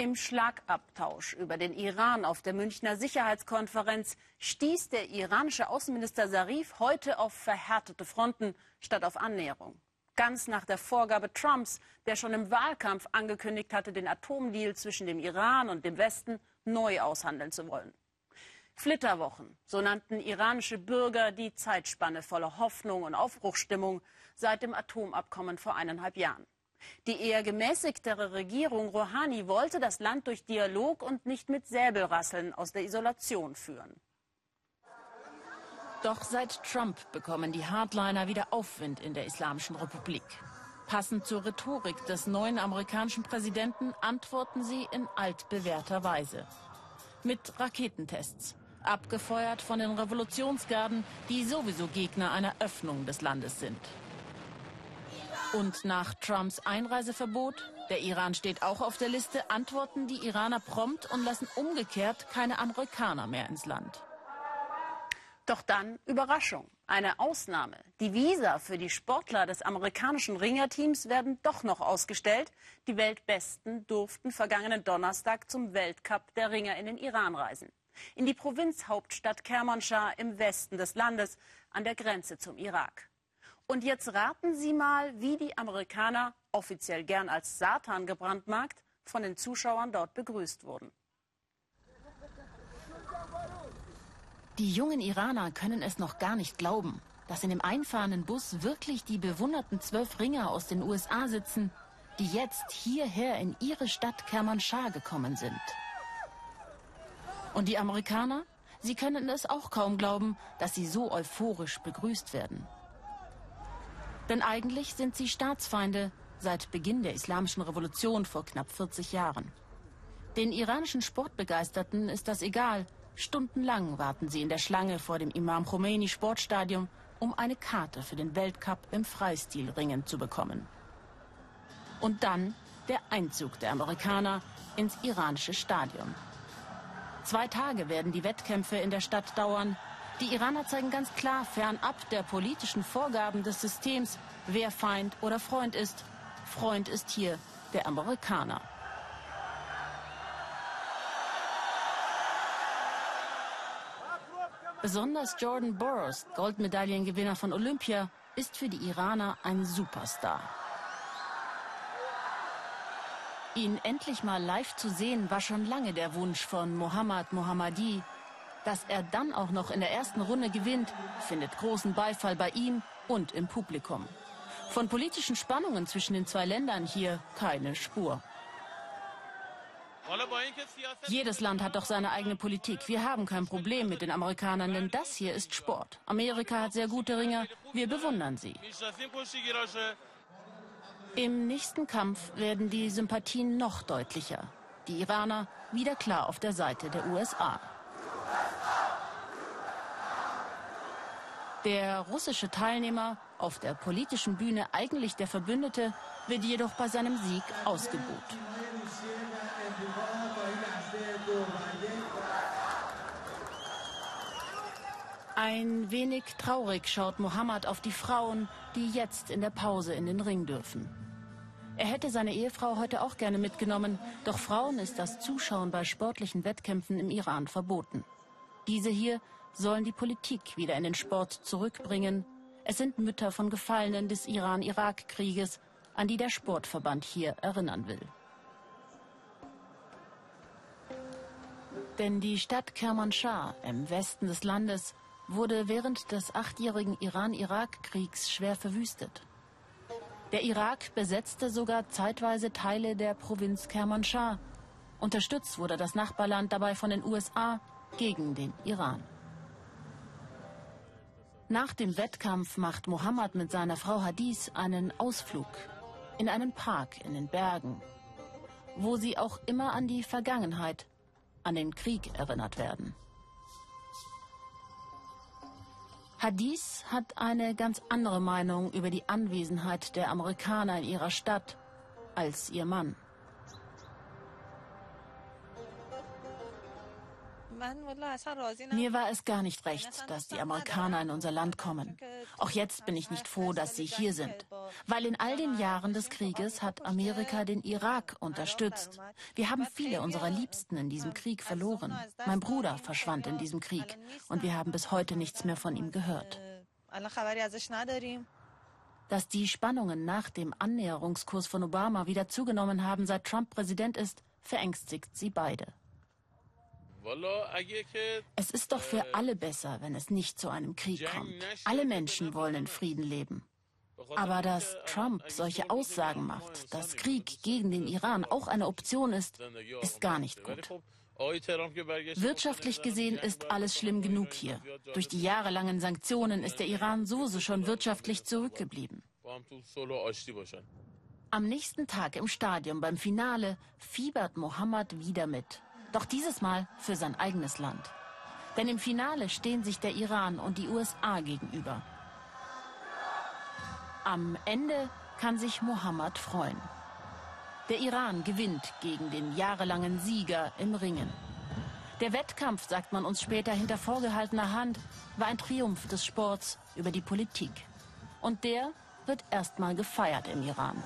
Im Schlagabtausch über den Iran auf der Münchner Sicherheitskonferenz stieß der iranische Außenminister Zarif heute auf verhärtete Fronten statt auf Annäherung. Ganz nach der Vorgabe Trumps, der schon im Wahlkampf angekündigt hatte, den Atomdeal zwischen dem Iran und dem Westen neu aushandeln zu wollen. Flitterwochen, so nannten iranische Bürger die Zeitspanne voller Hoffnung und Aufbruchsstimmung seit dem Atomabkommen vor eineinhalb Jahren. Die eher gemäßigtere Regierung Rouhani wollte das Land durch Dialog und nicht mit Säbelrasseln aus der Isolation führen. Doch seit Trump bekommen die Hardliner wieder Aufwind in der Islamischen Republik. Passend zur Rhetorik des neuen amerikanischen Präsidenten antworten sie in altbewährter Weise. Mit Raketentests, abgefeuert von den Revolutionsgarden, die sowieso Gegner einer Öffnung des Landes sind. Und nach Trumps Einreiseverbot, der Iran steht auch auf der Liste, antworten die Iraner prompt und lassen umgekehrt keine Amerikaner mehr ins Land. Doch dann Überraschung. Eine Ausnahme. Die Visa für die Sportler des amerikanischen Ringerteams werden doch noch ausgestellt. Die Weltbesten durften vergangenen Donnerstag zum Weltcup der Ringer in den Iran reisen. In die Provinzhauptstadt Kermanschah im Westen des Landes an der Grenze zum Irak. Und jetzt raten Sie mal, wie die Amerikaner, offiziell gern als Satan gebrandmarkt, von den Zuschauern dort begrüßt wurden. Die jungen Iraner können es noch gar nicht glauben, dass in dem einfahrenden Bus wirklich die bewunderten zwölf Ringer aus den USA sitzen, die jetzt hierher in ihre Stadt Kermanschah gekommen sind. Und die Amerikaner? Sie können es auch kaum glauben, dass sie so euphorisch begrüßt werden. Denn eigentlich sind sie Staatsfeinde seit Beginn der Islamischen Revolution vor knapp 40 Jahren. Den iranischen Sportbegeisterten ist das egal. Stundenlang warten sie in der Schlange vor dem Imam Khomeini Sportstadion, um eine Karte für den Weltcup im Freistilringen zu bekommen. Und dann der Einzug der Amerikaner ins iranische Stadion. Zwei Tage werden die Wettkämpfe in der Stadt dauern. Die Iraner zeigen ganz klar fernab der politischen Vorgaben des Systems, wer Feind oder Freund ist. Freund ist hier der Amerikaner. Besonders Jordan Burroughs, Goldmedaillengewinner von Olympia, ist für die Iraner ein Superstar. Ihn endlich mal live zu sehen, war schon lange der Wunsch von Mohammad Mohammadi, dass er dann auch noch in der ersten Runde gewinnt, findet großen Beifall bei ihm und im Publikum. Von politischen Spannungen zwischen den zwei Ländern hier keine Spur. Jedes Land hat doch seine eigene Politik. Wir haben kein Problem mit den Amerikanern, denn das hier ist Sport. Amerika hat sehr gute Ringer, wir bewundern sie. Im nächsten Kampf werden die Sympathien noch deutlicher. Die Iraner wieder klar auf der Seite der USA. Der russische Teilnehmer, auf der politischen Bühne eigentlich der Verbündete, wird jedoch bei seinem Sieg ausgebuht. Ein wenig traurig schaut Mohammed auf die Frauen, die jetzt in der Pause in den Ring dürfen. Er hätte seine Ehefrau heute auch gerne mitgenommen, doch Frauen ist das Zuschauen bei sportlichen Wettkämpfen im Iran verboten. Diese hier sollen die Politik wieder in den Sport zurückbringen. Es sind Mütter von Gefallenen des Iran-Irak-Krieges, an die der Sportverband hier erinnern will. Denn die Stadt Kermanschah im Westen des Landes wurde während des achtjährigen Iran-Irak-Kriegs schwer verwüstet. Der Irak besetzte sogar zeitweise Teile der Provinz Kermanschah. Unterstützt wurde das Nachbarland dabei von den USA gegen den Iran. Nach dem Wettkampf macht Mohammed mit seiner Frau Hadith einen Ausflug in einen Park in den Bergen, wo sie auch immer an die Vergangenheit, an den Krieg erinnert werden. Hadith hat eine ganz andere Meinung über die Anwesenheit der Amerikaner in ihrer Stadt als ihr Mann. Mir war es gar nicht recht, dass die Amerikaner in unser Land kommen. Auch jetzt bin ich nicht froh, dass sie hier sind. Weil in all den Jahren des Krieges hat Amerika den Irak unterstützt. Wir haben viele unserer Liebsten in diesem Krieg verloren. Mein Bruder verschwand in diesem Krieg und wir haben bis heute nichts mehr von ihm gehört. Dass die Spannungen nach dem Annäherungskurs von Obama wieder zugenommen haben, seit Trump Präsident ist, verängstigt sie beide. Es ist doch für alle besser, wenn es nicht zu einem Krieg kommt. Alle Menschen wollen in Frieden leben. Aber dass Trump solche Aussagen macht, dass Krieg gegen den Iran auch eine Option ist, ist gar nicht gut. Wirtschaftlich gesehen ist alles schlimm genug hier. Durch die jahrelangen Sanktionen ist der Iran sowieso schon wirtschaftlich zurückgeblieben. Am nächsten Tag im Stadion beim Finale fiebert Mohammed wieder mit. Doch dieses Mal für sein eigenes Land. Denn im Finale stehen sich der Iran und die USA gegenüber. Am Ende kann sich Mohammed freuen. Der Iran gewinnt gegen den jahrelangen Sieger im Ringen. Der Wettkampf, sagt man uns später hinter vorgehaltener Hand, war ein Triumph des Sports über die Politik. Und der wird erstmal gefeiert im Iran.